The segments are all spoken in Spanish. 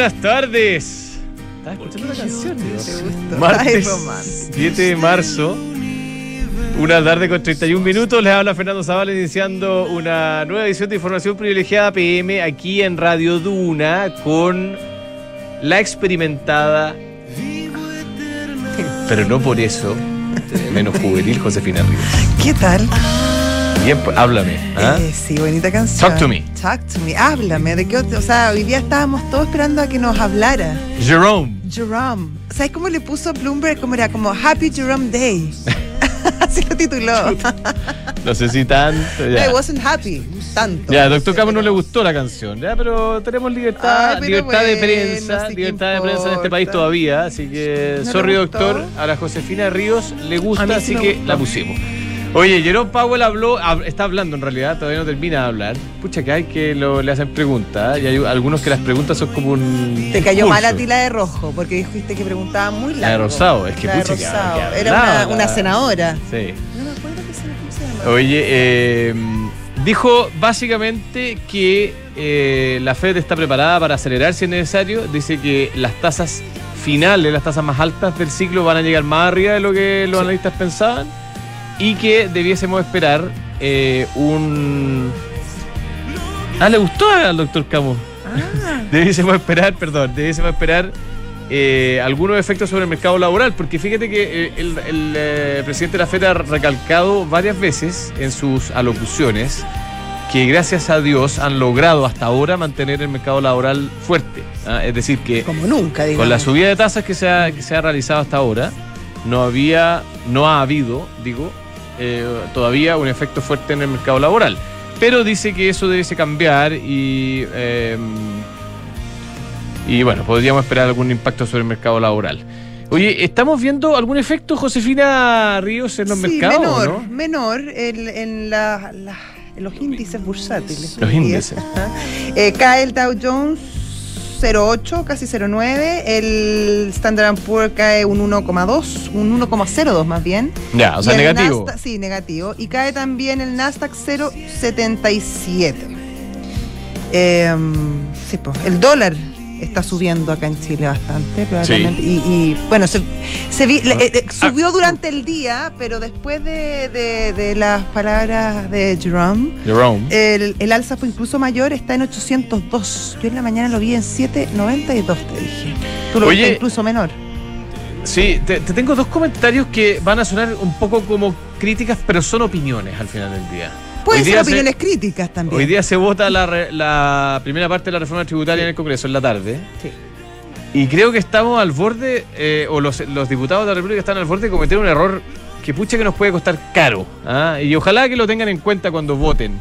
buenas tardes. ¿Estás escuchando la canción? Martes romance. 7 de marzo. Una tarde con 31 minutos. Les habla Fernando Zavala iniciando una nueva edición de Información Privilegiada PM aquí en Radio Duna con la experimentada, pero no por eso, menos juvenil Josefina Ríos. ¿Qué tal? Bien, pues, háblame. ¿ah? Eh, sí, bonita canción. Talk to me. Talk to me. Háblame. ¿De qué otro? O sea, hoy día estábamos todos esperando a que nos hablara. Jerome. Jerome. ¿Sabes cómo le puso Bloomberg? Como era como Happy Jerome Day. Así lo tituló. No sé si tanto. I Ya, wasn't happy. Tanto. ya Doctor Camo no le gustó la canción, ya, pero tenemos libertad, Ay, pero libertad de prensa, libertad de prensa en este país todavía, así que, ¿No sorry doctor, a la Josefina Ríos le gusta, así que gustó. la pusimos. Oye, Jerome Powell habló, hab- está hablando en realidad, todavía no termina de hablar. Pucha que hay que lo- le hacen preguntas, ¿eh? y hay algunos que las preguntas son como un... Te cayó mal a ti la de rojo, porque dijiste que preguntaba muy largo. La de rosado, es que La de pucha que- rosado. que Era una, senadora. Sí. No me acuerdo qué se-. Oye, eh, dijo básicamente que eh, la Fed está preparada para acelerar si es necesario. Dice que las tasas finales, las tasas más altas del ciclo van a llegar más arriba de lo que los analistas pensaban y que debiésemos esperar eh, un... Ah, le gustó al doctor Camus. Ah, Debiésemos esperar, perdón, debiésemos esperar eh, algunos efectos sobre el mercado laboral, porque fíjate que eh, el, el, presidente de la FED ha recalcado varias veces en sus alocuciones que gracias a Dios han logrado hasta ahora mantener el mercado laboral fuerte. ¿ah? Es decir, que como nunca, digamos. con la subida de tasas que se ha, que se ha realizado hasta ahora, no había, no ha habido, digo, eh, todavía un efecto fuerte en el mercado laboral. Pero dice que eso debe cambiar y, eh, y bueno, podríamos esperar algún impacto sobre el mercado laboral. Oye, ¿estamos viendo algún efecto, Josefina Ríos, en los sí, mercados? menor, ¿no? menor en, en la- la- en los índices bursátiles. Los índices. Eh, cae el Dow Jones 0,8, casi 0,9. El Standard Poor's cae un 1,2, un 1,02 más bien. Ya, o sea, negativo. Nasdaq- sí, negativo. Y cae también el Nasdaq 0,77. Eh, sí, pues, el dólar está subiendo acá en Chile bastante, probablemente. Y, y, bueno, se, se vi- le- eh, eh, subió durante el día, pero después de, de- de las palabras de Jerome, Jerome. el, el alza fue incluso mayor, está en 802. Yo en la mañana lo vi en 792, te dije. Tú lo Oye, viste incluso menor. Sí, te, te tengo dos comentarios que van a sonar un poco como críticas, pero son opiniones al final del día. Pueden ser se- opiniones críticas también. Hoy día se vota la, re- la primera parte de la reforma tributaria en el Congreso en la tarde. Sí. Y creo que estamos al borde, eh, o los, los diputados de la República están al borde de cometer un error que pucha que nos puede costar caro. ¿ah? Y ojalá que lo tengan en cuenta cuando voten.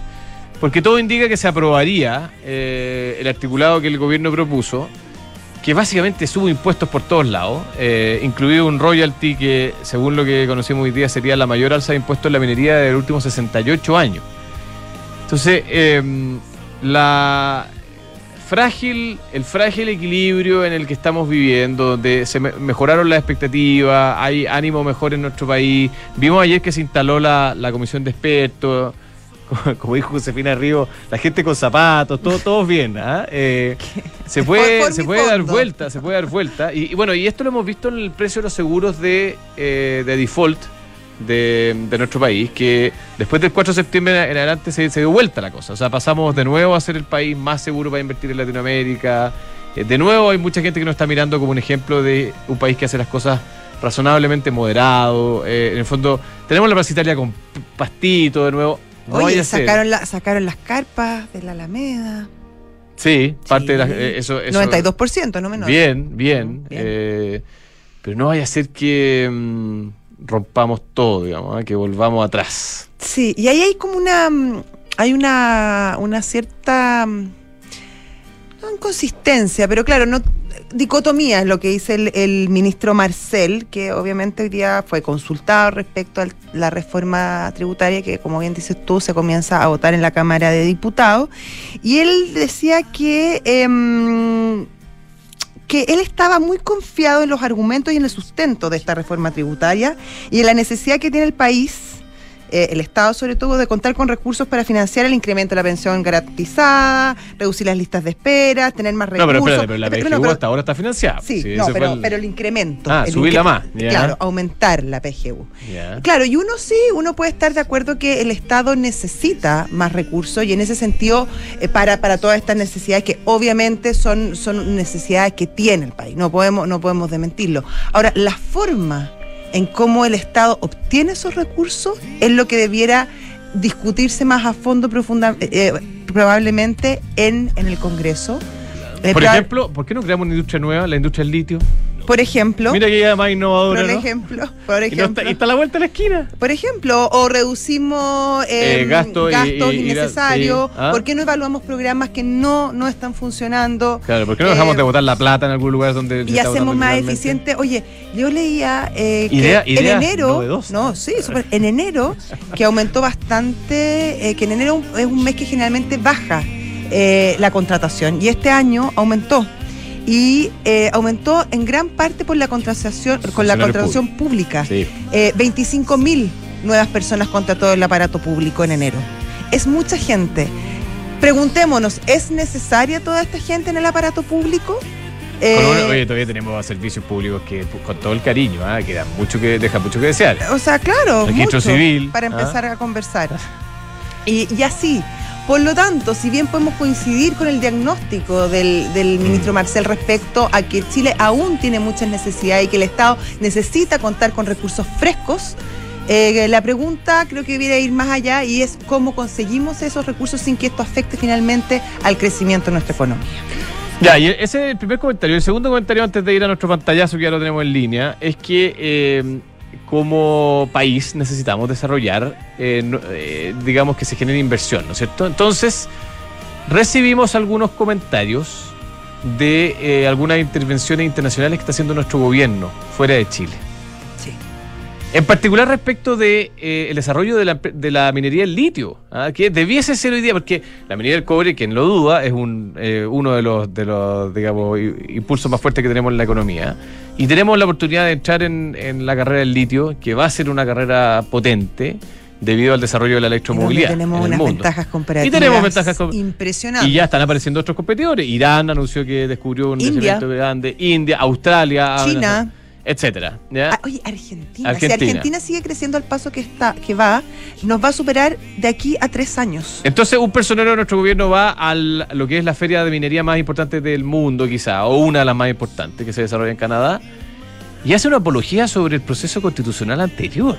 Porque todo indica que se aprobaría eh, el articulado que el gobierno propuso, que básicamente sube impuestos por todos lados, eh, incluido un royalty que, según lo que conocimos hoy día, sería la mayor alza de impuestos en la minería de los últimos 68 años. Entonces, eh, la frágil, el frágil equilibrio en el que estamos viviendo, donde se me- mejoraron las expectativas, hay ánimo mejor en nuestro país. Vimos ayer que se instaló la, la comisión de expertos, como dijo Josefina Río, la gente con zapatos, todo, todos bien. ¿ah? Eh, se puede, Por- por se puede dar vuelta, se puede dar vuelta. Y, y bueno, y esto lo hemos visto en el precio de los seguros de, eh, de default de, de nuestro país, que después del 4 de septiembre en adelante se, se dio vuelta la cosa. O sea, pasamos de nuevo a ser el país más seguro para invertir en Latinoamérica. Eh, de nuevo hay mucha gente que nos está mirando como un ejemplo de un país que hace las cosas razonablemente moderado. En el fondo, tenemos la Plaza Italia con pastito de nuevo. No Oye, ser. sacaron, la, sacaron las carpas de la Alameda. Sí, parte de las, eh, eso, eso- 92%, no menor. Bien, bien. Bien. eh, pero no vaya a ser que mm, rompamos todo, digamos, ¿eh? que volvamos atrás. Sí, y ahí hay como una. mm, Hay una, una cierta. No inconsistencia, pero claro, no, dicotomía es lo que dice el, el ministro Marcel, que obviamente hoy día fue consultado respecto a la reforma tributaria que, como bien dices tú, se comienza a votar en la Cámara de Diputados. Y él decía que... em, que él estaba muy confiado en los argumentos y en el sustento de esta reforma tributaria y en la necesidad que tiene el país, eh, el Estado sobre todo, de contar con recursos para financiar el incremento de la pensión garantizada, reducir las listas de espera, tener más No, recursos. pero espérate, pero la PGU pero- hasta ahora está financiada. Sí, Sí, no, pero, el- pero el incremento. Ah, el subirla más. Claro, aumentar la PGU. Claro, y uno sí, uno puede estar de acuerdo que el Estado necesita más recursos y en ese sentido, eh, para, para todas estas necesidades que obviamente son, son necesidades que tiene el país, no podemos, no podemos desmentirlo. Ahora, la forma en cómo el Estado obtiene esos recursos es lo que debiera discutirse más a fondo profunda, eh, eh, probablemente en, en el Congreso. Eh, Por proba- ejemplo, ¿por qué no creamos una industria nueva, la industria del litio? Por ejemplo, Mira que ya más innovadora, por ¿no? ejemplo, por Y, no ejemplo, está, y está a la vuelta de la esquina. Por ejemplo, o reducimos eh, Eh, gasto gastos y- innecesarios. Ah. ¿Por qué no evaluamos programas que no, no están funcionando? Claro, ¿por qué no dejamos Eh, de botar la plata en algún lugar donde y hacemos más eficiente. Oye, yo leía eh, que Idea- en idea enero, novedosa. no, sí, súper- en enero que aumentó bastante, eh, que en enero es un mes que generalmente baja eh, la contratación y este año aumentó. Y eh, aumentó en gran parte por la contratación, con la contratación pública. Sí. Eh, 25 mil nuevas personas contrató el aparato público en enero. Es mucha gente. Preguntémonos, ¿es necesaria toda esta gente en el aparato público? Eh, oye, todavía tenemos servicios públicos que, con todo el cariño, ¿ah? que dan mucho que, dejan mucho que desear. o sea, claro, Registro civil, para ¿ah? empezar a conversar. Y, y así, por lo tanto, si bien podemos coincidir con el diagnóstico del, ministro Marcel respecto a que Chile aún tiene muchas necesidades y que el Estado necesita contar con recursos frescos, eh, la pregunta creo que debería ir más allá y es cómo conseguimos esos recursos sin que esto afecte finalmente al crecimiento de nuestra economía. Ya, y ese es el primer comentario. El segundo comentario, antes de ir a nuestro pantallazo, que ya lo tenemos en línea, es que eh, como país necesitamos desarrollar, eh, eh, digamos, que se genere inversión, ¿no es cierto? Entonces, recibimos algunos comentarios de eh, algunas intervenciones internacionales que está haciendo nuestro gobierno fuera de Chile. En particular respecto de eh, el desarrollo de la, de la minería del litio, ¿ah? que debiese ser hoy día, porque la minería del cobre, quien lo duda, es un, eh, uno de los, de los digamos, impulsos más fuertes que tenemos en la economía. Y tenemos la oportunidad de entrar en, en la carrera del litio, que va a ser una carrera potente debido al desarrollo de la Y electromovilidad. tenemos en el unas mundo. ventajas comparativas Y tenemos ventajas impresionantes. Y ya están apareciendo otros competidores. Irán anunció que descubrió un India. grande. India, Australia, China. Etcétera. ¿ya? Ah, oye, Argentina. Argentina. Si Argentina sigue creciendo al paso que está, que va, nos va a superar de aquí a tres años. Entonces, un personero de nuestro gobierno va a lo que es la feria de minería más importante del mundo, quizá, o una de las más importantes que se desarrolla en Canadá, y hace una apología sobre el proceso constitucional anterior.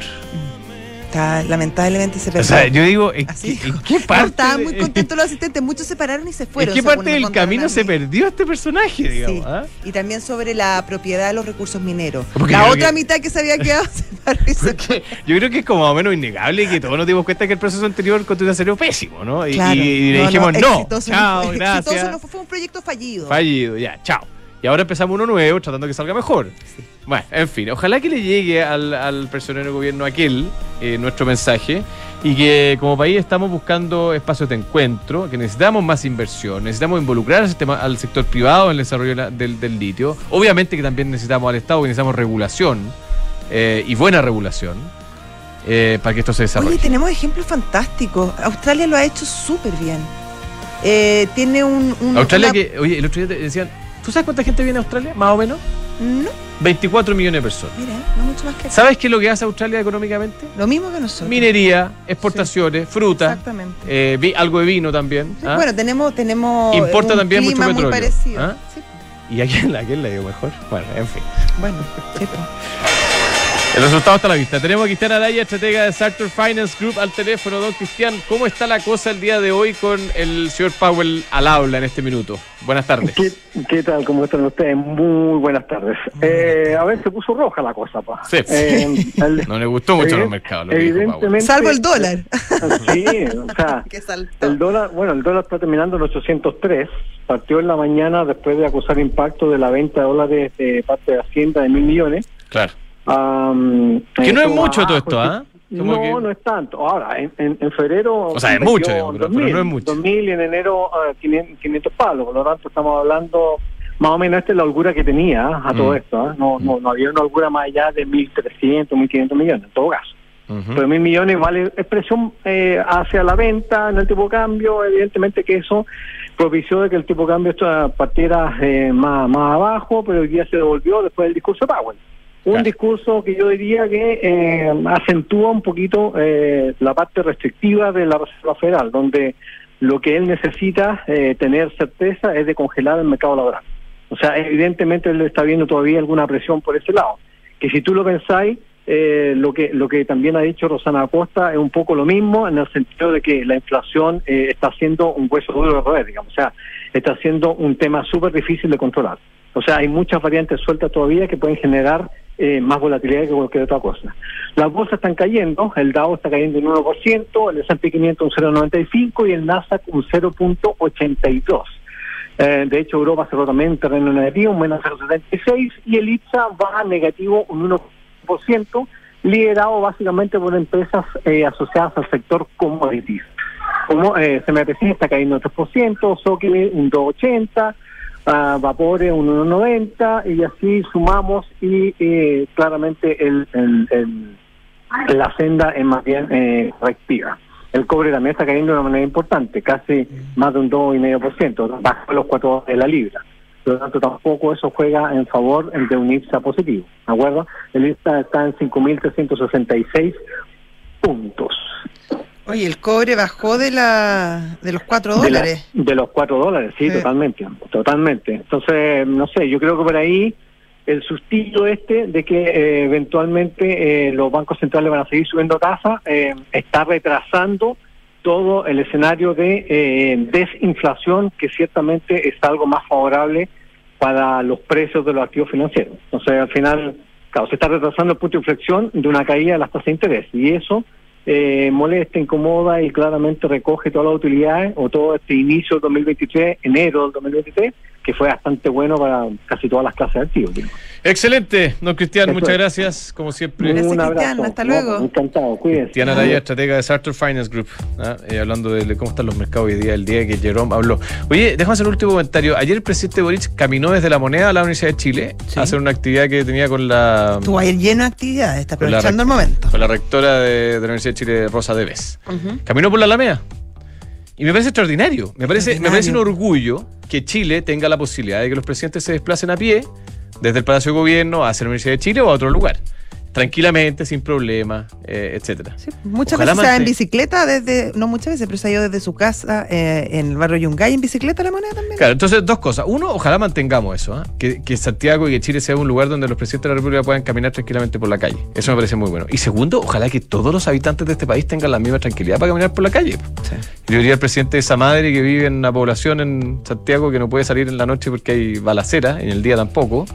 Está, lamentablemente se perdió. O sea, yo digo, ¿en, qué, en qué No, parte? estaban muy contentos los asistentes, muchos se pararon y se ¿En fueron. qué según parte del camino se perdió este personaje, digamos? Sí. ah? Y también sobre la propiedad de los recursos mineros. Porque la otra que- mitad que se había quedado se paró y se Porque yo creo que es como más o menos innegable que todos nos dimos cuenta que el proceso anterior constituía ser pésimo, ¿no? Y, Claro. y le No, dijimos, no, exitoso chao, fue. gracias. Exitoso no fue, fue un proyecto fallido. Fallido, ya, chao. Y ahora empezamos uno nuevo, tratando que salga mejor. Bueno, en fin, ojalá que le llegue al, al personero gobierno aquel eh, nuestro mensaje y que como país estamos buscando espacios de encuentro, que necesitamos más inversión, necesitamos involucrar al, sistema- al sector privado en el desarrollo del, del litio. Obviamente que también necesitamos al Estado, que necesitamos regulación eh, y buena regulación eh, para que esto se desarrolle. Oye, tenemos ejemplos fantásticos. Australia lo ha hecho súper bien. Eh, tiene un. un- Australia una- que, oye, el otro día te decían, ¿tú sabes cuánta gente viene a Australia? Más o menos. No, 24 millones de personas. mira, no mucho más que acá. ¿Sabes qué es lo que hace Australia económicamente? Lo mismo que nosotros. Minería, exportaciones, fruta, Exactamente. eh, vi- algo de vino también. Sí, ¿ah? Bueno, tenemos, tenemos Importa un también mucho clima muy petróleo, parecido. ¿ah? Sí, ¿Y a quién, a quién le dio mejor? Bueno, en fin. bueno, sí, pues. El resultado está a la vista. Tenemos a Cristian Araya, estratega de Sartor Finance Group, al teléfono. Don Cristian, ¿cómo está la cosa el día de hoy con el señor Powell al habla en este minuto? Buenas tardes. ¿Qué, qué tal? ¿Cómo están ustedes? Muy buenas tardes. Eh, a ver, se puso roja la cosa, pa. Sí. Eh, el- No le gustó mucho a los evident- mercados. Lo evidentemente. Salvo el dólar. Sí, o sea, el dólar, bueno, el dólar está terminando en 803. Partió en la mañana después de acusar impacto de la venta de dólares de parte de Hacienda de mil millones. Claro. Am, Que no es mucho todo abajo, esto, ¿ah? No, que- no es tanto. Ahora, en, en, en febrero. O sea, es mucho, digamos, pero- pero 2000, no es mucho. 2000 y en enero ah, 500, 500 palos. Por lo tanto, estamos hablando. Más o menos esta es la holgura que tenía ah, a todo Mm. esto. ah. No, no, no había una holgura más allá de 1.300, 1.500 millones, en todo caso. Ujú. Pero mil millones vale expresión eh, hacia la venta en el tipo de cambio. Evidentemente que eso propició de que el tipo de cambio esto partiera eh, más, más abajo, pero hoy día se devolvió después del discurso de Powell. Un Claro. discurso que yo diría que eh, acentúa un poquito eh, la parte restrictiva de la Reserva Federal, donde lo que él necesita eh, tener certeza es de congelar el mercado laboral. O sea, evidentemente él está viendo todavía alguna presión por ese lado. Que si tú lo pensáis, eh, lo que lo que también ha dicho Rosana Acosta es un poco lo mismo en el sentido de que la inflación eh, está siendo un hueso duro de roer, digamos, o sea, está siendo un tema súper difícil de controlar. O sea, hay muchas variantes sueltas todavía que pueden generar eh, más volatilidad que cualquier otra cosa. Las bolsas están cayendo, el Dow está cayendo un 1%, el S&P 500 un 0,95 y el Nasdaq un 0,82. Eh, de hecho, Europa cerró también en terreno negativo, un menos 0,76, y el IPSA va negativo un 1%, liderado básicamente por empresas eh, asociadas al sector commodities. Como eh, CMPC está cayendo un 3%, Sokimil un 2,80%, ah, Vapore un 1,90%, y así sumamos y eh, claramente el, el- el- la senda es más bien eh, reactiva. El cobre también está cayendo de una manera importante, casi más de un 2,5%, bajo los 4 de la libra. Por lo tanto, tampoco eso juega en favor de un IPSA positivo. ¿De acuerdo? El IPSA está en 5.366 puntos. Oye, el cobre bajó de la de los 4 De, la- dólares. de los 4 dólares, sí, Sí. totalmente. Totalmente. Entonces, no sé, yo creo que por ahí el sustillo este de que eh, eventualmente eh, los bancos centrales van a seguir subiendo tasas eh, está retrasando todo el escenario de eh, desinflación que ciertamente es algo más favorable para los precios de los activos financieros. Entonces, al final, claro, se está retrasando el punto de inflexión de una caída de las tasas de interés y eso eh, molesta, incomoda y claramente recoge todas las utilidades o todo este inicio del 2023, enero del 2023, que fue bastante bueno para casi todas las clases de activos. Excelente, don Cristian, Eso muchas es. gracias, como siempre. Gracias, Un Cristian, abrazo. hasta No, luego. Encantado, cuídense. Cristian Araya, estratega de Sartor Finance Group, ¿ah? Eh, hablando de, cómo están los mercados hoy día, el día que Jerome habló. Oye, déjame hacer un último comentario. Ayer el presidente Boric caminó desde la moneda a la Universidad de Chile Sí. a hacer una actividad que tenía con la, Estuvo ayer lleno de actividades, está aprovechando el momento. con la rectora de, de la Universidad de Chile, Rosa Deves. Ujú. Caminó por la Alameda. Y me parece extraordinario. Me parece, me parece un orgullo que Chile tenga la posibilidad de que los presidentes se desplacen a pie desde el Palacio de Gobierno hacia la Universidad de Chile o a otro lugar. Tranquilamente, sin problema, eh, etcétera. Sí, muchas Ojalá veces se va en bicicleta desde, no muchas veces, pero se ha ido desde su casa eh, en el barrio Yungay en bicicleta la moneda también. Claro, entonces dos cosas. Uno, ojalá mantengamos eso, ¿ah? que, que Santiago y que Chile sea un lugar donde los presidentes de la República puedan caminar tranquilamente por la calle. Eso me parece muy bueno. Y segundo, ojalá que todos los habitantes de este país tengan la misma tranquilidad para caminar por la calle. Sí. Yo diría al presidente de esa madre que vive en una población en Santiago que no puede salir en la noche porque hay balacera, en el día tampoco.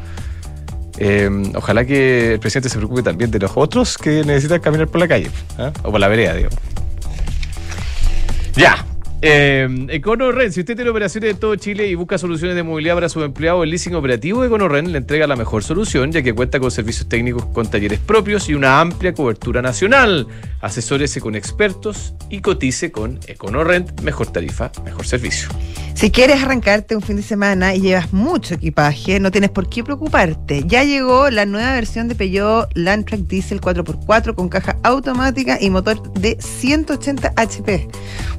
Eh, ojalá que el presidente se preocupe también de los otros que necesitan caminar por la calle, ¿ah? o por la vereda, digamos. Ya. Eh, EconoRent, si usted tiene operaciones en todo Chile y busca soluciones de movilidad para sus empleados, el leasing operativo de EconoRent le entrega la mejor solución, ya que cuenta con servicios técnicos con talleres propios y una amplia cobertura nacional. Asesórese con expertos y cotice con EconoRent, mejor tarifa, mejor servicio. Si quieres arrancarte un fin de semana y llevas mucho equipaje, no tienes por qué preocuparte. Ya llegó la nueva versión de Peugeot Landtrack Diesel 4x4 con caja automática y motor de 180 HP.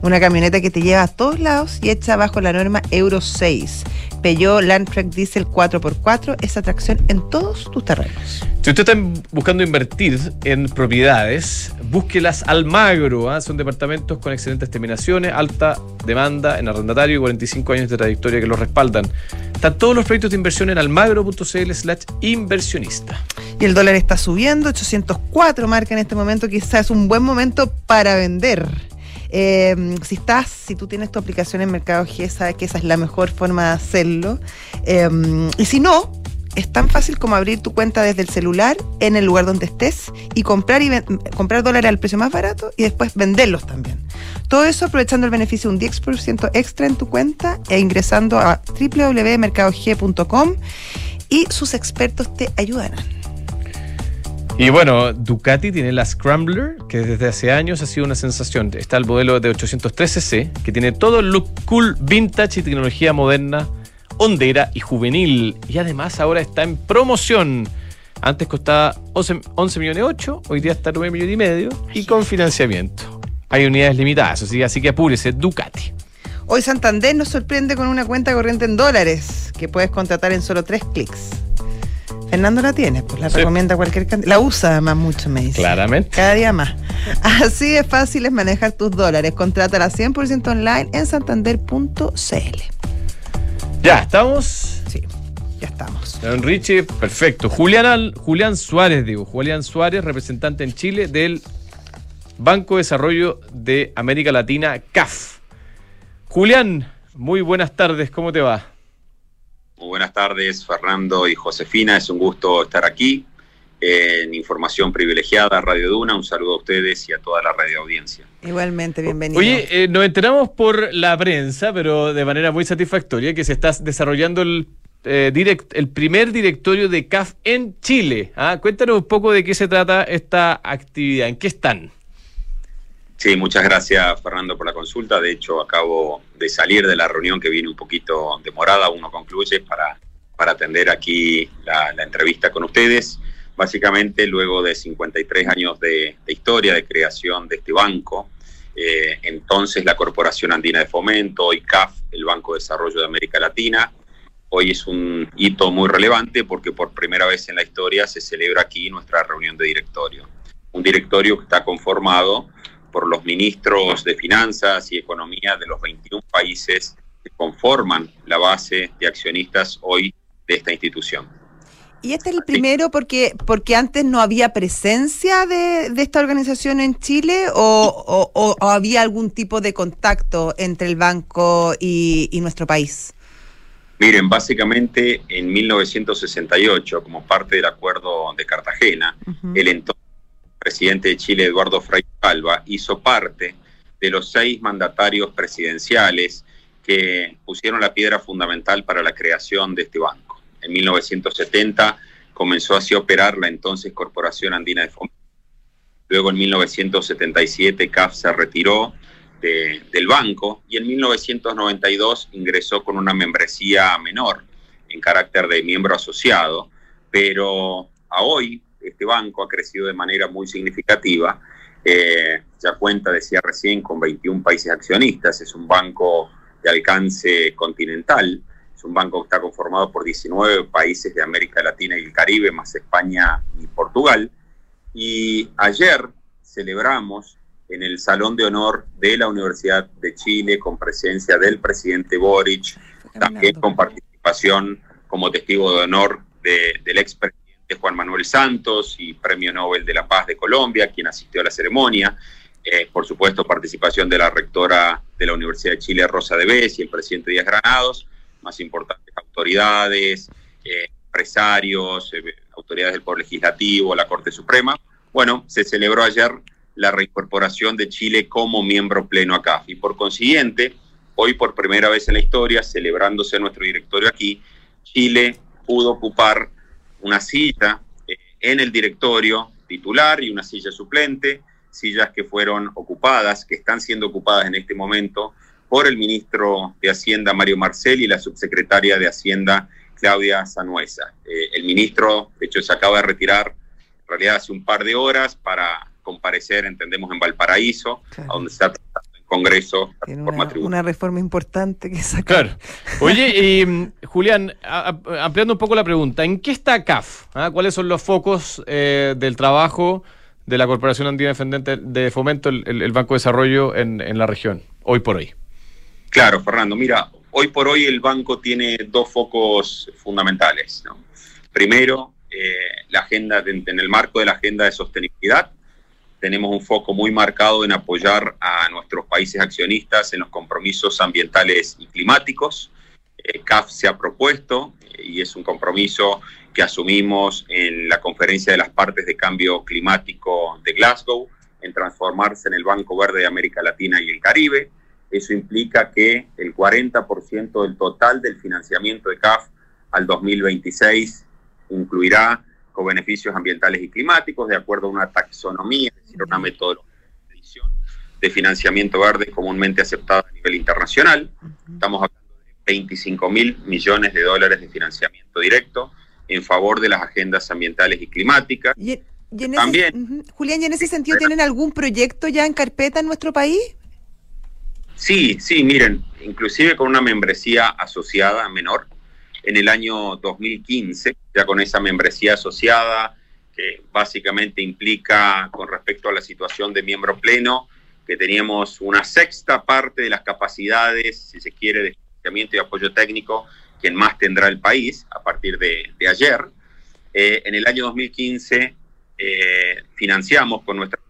Una camioneta que te lleva a todos lados y hecha bajo la norma Euro 6. Peugeot Landtrack Diesel 4x4 es atracción en todos tus terrenos. Si usted está buscando invertir en propiedades, búsquelas Almagro. ¿ah? Son departamentos con excelentes terminaciones, alta demanda en arrendatario y 45 años de trayectoria que los respaldan. Están todos los proyectos de inversión en almagro.cl slash inversionista. Y el dólar está subiendo, 804 marca en este momento, quizás es un buen momento para vender. Eh, si estás, si tú tienes tu aplicación en Mercado G, sabes que esa es la mejor forma de hacerlo. Eh, y si no, es tan fácil como abrir tu cuenta desde el celular en el lugar donde estés y comprar y comprar dólares al precio más barato y después venderlos también. Todo eso aprovechando el beneficio de un 10% extra en tu cuenta e ingresando a www.mercadog.com y sus expertos te ayudarán. Y bueno, Ducati tiene la Scrambler, que desde hace años ha sido una sensación. Está el modelo de 813C, que tiene todo el look cool, vintage y tecnología moderna, hondera y juvenil. Y además ahora está en promoción. Antes costaba 11, 11 millones 8, hoy día está 9 millones y medio y con financiamiento. Hay unidades limitadas, así, así que apúrese, Ducati. Hoy Santander nos sorprende con una cuenta corriente en dólares que puedes contratar en solo tres clics. Fernando la tiene, pues la Sí. recomienda cualquier cantidad. La usa además mucho, me dice. Claramente. Cada día más. Así de fácil es manejar tus dólares. Contrátala 100% online en santander.cl. Ya, estamos. Sí, ya estamos. Don Richie, perfecto. Julián, Al- Julián Suárez, digo. Julián Suárez, representante en Chile del Banco de Desarrollo de América Latina, CAF. Julián, muy buenas tardes, ¿cómo te va? Muy buenas tardes, Fernando y Josefina. Es un gusto estar aquí en Información Privilegiada, Radio Duna. Un saludo a ustedes y a toda la radio audiencia. Igualmente, bienvenido. Oye, eh, nos enteramos por la prensa, pero de manera muy satisfactoria, que se está desarrollando el, eh, direct- el primer directorio de CAF en Chile. ¿ah? Cuéntanos un poco de qué se trata esta actividad, en qué están. Sí, muchas gracias, Fernando, por la consulta. De hecho, acabo de salir de la reunión que viene un poquito demorada. Uno concluye para, para atender aquí la, la entrevista con ustedes. Básicamente, luego de 53 años de, de historia, de creación de este banco, eh, entonces la Corporación Andina de Fomento, hoy CAF, el Banco de Desarrollo de América Latina, hoy es un hito muy relevante porque por primera vez en la historia se celebra aquí nuestra reunión de directorio. Un directorio que está conformado por los ministros de Finanzas y Economía de los 21 países que conforman la base de accionistas hoy de esta institución. Y este es el primero porque, porque antes no había presencia de, de esta organización en Chile o, o- había algún tipo de contacto entre el banco y, y nuestro país. Miren, básicamente en 1968, como parte del Acuerdo de Cartagena, el entonces presidente de Chile, Eduardo Frei Alba, hizo parte de los seis mandatarios presidenciales que pusieron la piedra fundamental para la creación de este banco. En 1970 comenzó así a operar la entonces Corporación Andina de Fomento. Luego en 1977 CAF se retiró de- del banco y en 1992 ingresó con una membresía menor en carácter de miembro asociado, pero a hoy este banco ha crecido de manera muy significativa. eh, ya cuenta, decía recién, con 21 países accionistas. Es un banco de alcance continental. Es un banco que está conformado por 19 países de América Latina y el Caribe, más España y Portugal. Y ayer celebramos en el Salón de Honor de la Universidad de Chile con presencia del presidente Boric, también con participación como testigo de honor de- del expresidente Juan Manuel Santos y Premio Nobel de la Paz de Colombia, quien asistió a la ceremonia. Eh, por supuesto, participación de la rectora de la Universidad de Chile, Rosa de Bes, y el presidente Díaz Granados, más importantes autoridades, eh, empresarios, eh, autoridades del Poder Legislativo, la Corte Suprema. Bueno, se celebró ayer la reincorporación de Chile como miembro pleno a CAF y por consiguiente, hoy por primera vez en la historia, celebrándose nuestro directorio aquí, Chile pudo ocupar una silla eh, en el directorio titular y una silla suplente, sillas que fueron ocupadas, que están siendo ocupadas en este momento por el ministro de Hacienda Mario Marcel y la subsecretaria de Hacienda Claudia Sanuesa. Eh, el ministro, de hecho, se acaba de retirar en realidad hace un par de horas para comparecer, entendemos, en Valparaíso, Claro. a donde se está tratando en Congreso la Tiene reforma una, tributaria. una reforma importante que sacar. Claro. Oye, y, mm, Julián, a- a- ampliando un poco la pregunta, ¿en qué está CAF? ¿Ah? ¿Cuáles son los focos eh, del trabajo de la Corporación Andina Defendente de Fomento, el, Banco de Desarrollo en, en la región, hoy por hoy? Claro, Fernando. Mira, hoy por hoy el banco tiene dos focos fundamentales. ¿no? Primero, eh, la agenda en el marco de la agenda de sostenibilidad. Tenemos un foco muy marcado en apoyar a nuestros países accionistas en los compromisos ambientales y climáticos. CAF se ha propuesto y es un compromiso que asumimos en la conferencia de las partes de cambio climático de Glasgow, en transformarse en el Banco Verde de América Latina y el Caribe. Eso implica que el 40% del total del financiamiento de CAF al 2026 incluirá co-beneficios ambientales y climáticos de acuerdo a una taxonomía, es decir, una metodología de financiamiento verde comúnmente aceptada a nivel internacional. Estamos hablando de 25 mil millones de dólares de financiamiento directo en favor de las agendas ambientales y climáticas. Y, También, Julián, ¿y en ese sentido tienen algún proyecto ya en carpeta en nuestro país? Sí, sí, miren, inclusive con una membresía asociada menor en el año 2015, ya con esa membresía asociada que básicamente implica con respecto a la situación de miembro pleno, que teníamos una sexta parte de las capacidades, si se quiere, de financiamiento y apoyo técnico quien más tendrá el país a partir de, ayer. Eh, en el año 2015 eh, financiamos con nuestra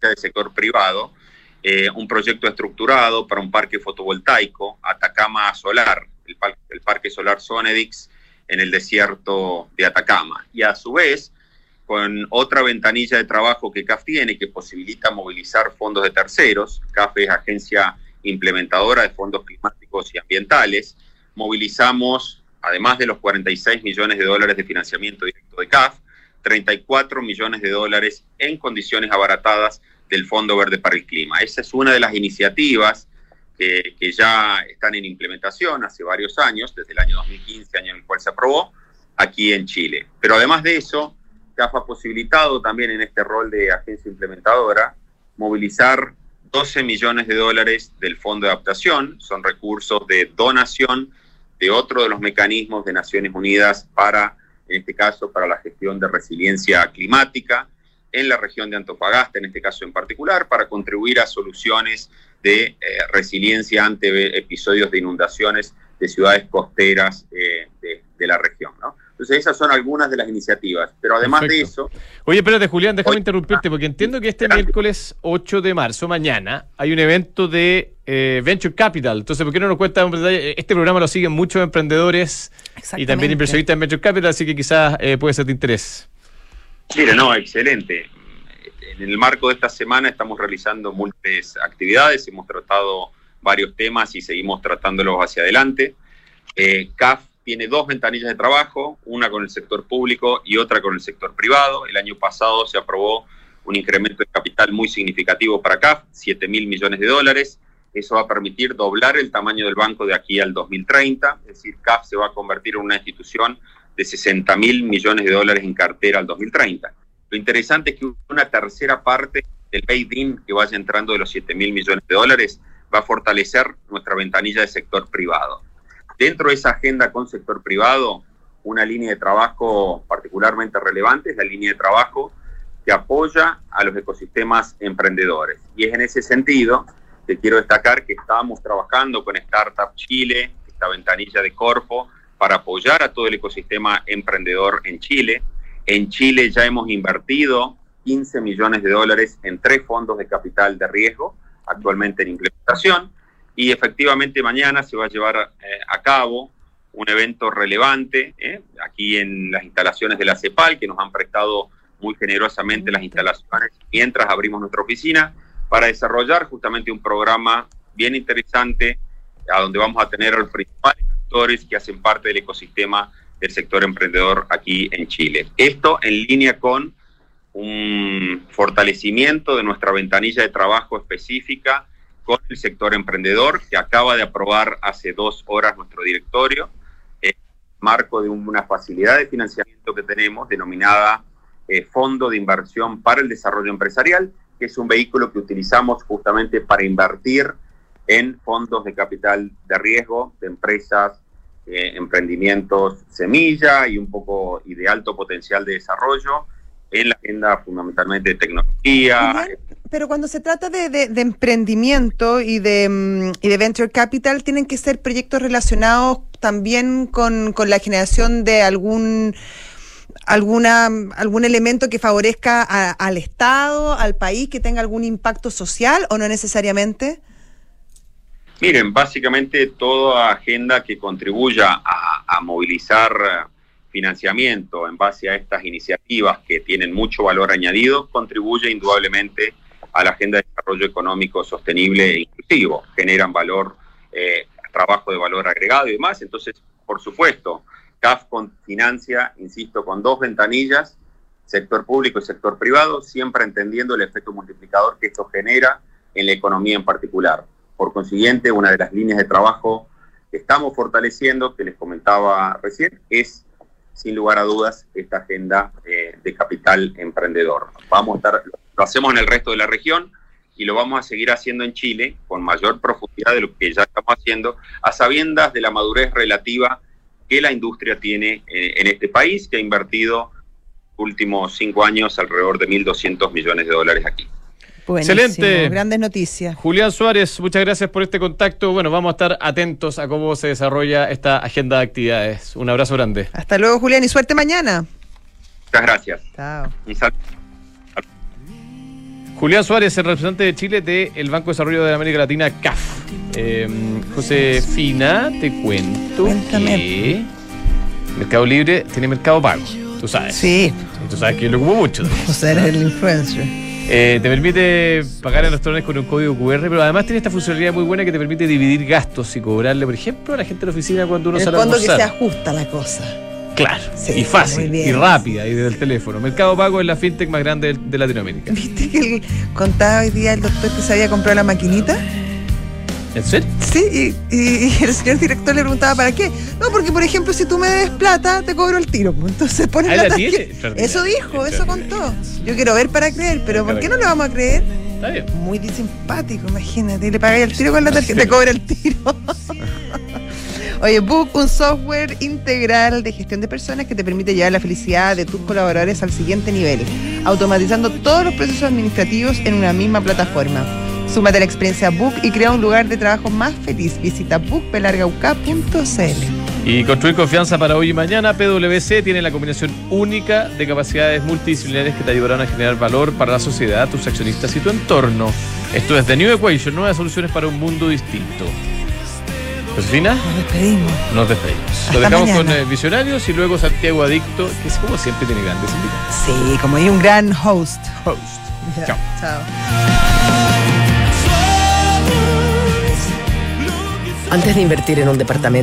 del sector privado eh, un proyecto estructurado para un parque fotovoltaico, Atacama Solar, el, el parque solar Sonedix en el desierto de Atacama. Y a su vez, con otra ventanilla de trabajo que CAF tiene, que posibilita movilizar fondos de terceros. CAF es agencia implementadora de fondos climáticos y ambientales movilizamos, además de los 46 millones de dólares de financiamiento directo de CAF, 34 millones de dólares en condiciones abaratadas del Fondo Verde para el Clima. Esa es una de las iniciativas que, ya están en implementación hace varios años, desde el año 2015, año en el cual se aprobó, aquí en Chile. Pero además de eso, CAF ha posibilitado también en este rol de agencia implementadora movilizar 12 millones de dólares del Fondo de Adaptación, son recursos de donación de otro de los mecanismos de Naciones Unidas para, en este caso, para la gestión de resiliencia climática en la región de Antofagasta, en este caso en particular, para contribuir a soluciones de eh, resiliencia ante episodios de inundaciones de ciudades costeras eh, de, de, la región. ¿no? Entonces esas son algunas de las iniciativas. Pero además de eso... Oye, espérate Julián, déjame interrumpirte porque entiendo que este miércoles 8 de marzo, mañana, hay un evento de eh, Venture Capital. Entonces, ¿por qué no nos cuenta un detalle? Este programa lo siguen muchos emprendedores y también inversionistas en Venture Capital, así que quizás eh, puede ser de interés. Mire, no, excelente. En el marco de esta semana estamos realizando múltiples actividades, hemos tratado varios temas y seguimos tratándolos hacia adelante. Eh, CAF tiene dos ventanillas de trabajo, una con el sector público y otra con el sector privado. El año pasado se aprobó un incremento de capital muy significativo para CAF, 7 mil millones de dólares. Eso va a permitir doblar el tamaño del banco de aquí al 2030, es decir, CAF se va a convertir en una institución de 60 mil millones de dólares en cartera al 2030. Lo interesante es que una tercera parte del paid-in que vaya entrando de los 7 mil millones de dólares va a fortalecer nuestra ventanilla de sector privado. Dentro de esa agenda con sector privado, una línea de trabajo particularmente relevante es la línea de trabajo que apoya a los ecosistemas emprendedores. Y es en ese sentido que quiero destacar que estamos trabajando con Startup Chile, esta ventanilla de Corpo, para apoyar a todo el ecosistema emprendedor en Chile. En Chile ya hemos invertido 15 millones de dólares en tres fondos de capital de riesgo, actualmente en implementación y efectivamente mañana se va a llevar eh, a cabo un evento relevante eh, aquí en las instalaciones de la CEPAL, que nos han prestado muy generosamente las instalaciones mientras abrimos nuestra oficina, para desarrollar justamente un programa bien interesante a donde vamos a tener a los principales que hacen parte del ecosistema del sector emprendedor aquí en Chile. Esto en línea con un fortalecimiento de nuestra ventanilla de trabajo específica con el sector emprendedor, que acaba de aprobar hace dos horas nuestro directorio, en marco de una facilidad de financiamiento que tenemos denominada eh, Fondo de Inversión para el Desarrollo Empresarial, que es un vehículo que utilizamos justamente para invertir en fondos de capital de riesgo de empresas, eh, emprendimientos semilla y un poco y de alto potencial de desarrollo en la agenda fundamentalmente de tecnología. pero cuando se trata de, emprendimiento y de, mm, y de venture capital, tienen que ser proyectos relacionados también con, la generación de algún alguna, algún elemento que favorezca a- al Estado, al país, que tenga algún impacto social o no necesariamente? Miren, básicamente toda agenda que contribuya a, movilizar eh, financiamiento en base a estas iniciativas que tienen mucho valor añadido, contribuye indudablemente a la agenda de desarrollo económico sostenible e inclusivo. Generan valor, eh, trabajo de valor agregado y demás. Entonces, por supuesto, CAF financia, insisto, con dos ventanillas, sector público y sector privado, siempre entendiendo el efecto multiplicador que esto genera en la economía en particular. Por consiguiente, una de las líneas de trabajo que estamos fortaleciendo, que les comentaba recién, es, sin lugar a dudas, esta agenda eh, de capital emprendedor. Vamos a estar, lo hacemos en el resto de la región y lo vamos a seguir haciendo en Chile con mayor profundidad de lo que ya estamos haciendo, a sabiendas de la madurez relativa que la industria tiene eh, en este país, que ha invertido últimos cinco años alrededor de 1.200 millones de dólares aquí. Buenísimo, Excelente. Grandes noticias. Julián Suárez, muchas gracias por este contacto. Bueno, vamos a estar atentos a cómo se desarrolla esta agenda de actividades. Un abrazo grande. Hasta luego, Julián, y suerte mañana. Muchas gracias. Chao. Un saludo. Julián Suárez, el representante de Chile del Banco de Desarrollo de América Latina, CAF. Eh, Josefina, te cuento Cuéntame. que Mercado Libre tiene Mercado Pago, tú sabes. Sí, tú sabes que yo lo ocupo mucho. o sea, eres el influencer. Eh, te permite pagar en restaurantes con un código QR, pero además tiene esta funcionalidad muy buena que te permite dividir gastos y cobrarle, por ejemplo, a la gente de la oficina cuando uno el sale a fondo que se almorzar. ajusta la cosa. Claro, Sí, y fácil, bien. y rápida, y desde el teléfono. Mercado Pago es la fintech más grande de, de Latinoamérica. ¿Viste que el- contaba hoy día el doctor que se había comprado la maquinita? ¿En serio? Sí, y, y- y el señor director le preguntaba para qué. No, porque por ejemplo, si tú me des plata, te cobro el tiro. pues. Entonces pones Ah, la tiene. Extraordinario. Eso dijo, eso contó. Yo quiero ver para creer, pero ¿por qué no le vamos a creer? Está bien. Muy simpático, imagínate. Le pagáis el tiro con la tarjeta, te cobra el tiro. Oye, Book, un software integral de gestión de personas que te permite llevar la felicidad de tus colaboradores al siguiente nivel, automatizando todos los procesos administrativos en una misma plataforma. Súmate a la experiencia Book y crea un lugar de trabajo más feliz. Visita bookpelargauk.cl. Y construir confianza para hoy y mañana, PwC tiene la combinación única de capacidades multidisciplinares que te ayudarán a generar valor para la sociedad, tus accionistas y tu entorno. Esto es The New Equation, nuevas soluciones para un mundo distinto. Josefina, Nos despedimos. nos despedimos. Hasta Lo dejamos mañana. con eh, Visionarios y luego Santiago Adicto, que es como siempre tiene grandes invitados. Sí, como hay un gran host. Host. Ya, Chao. Chao. Antes de invertir en un departamento,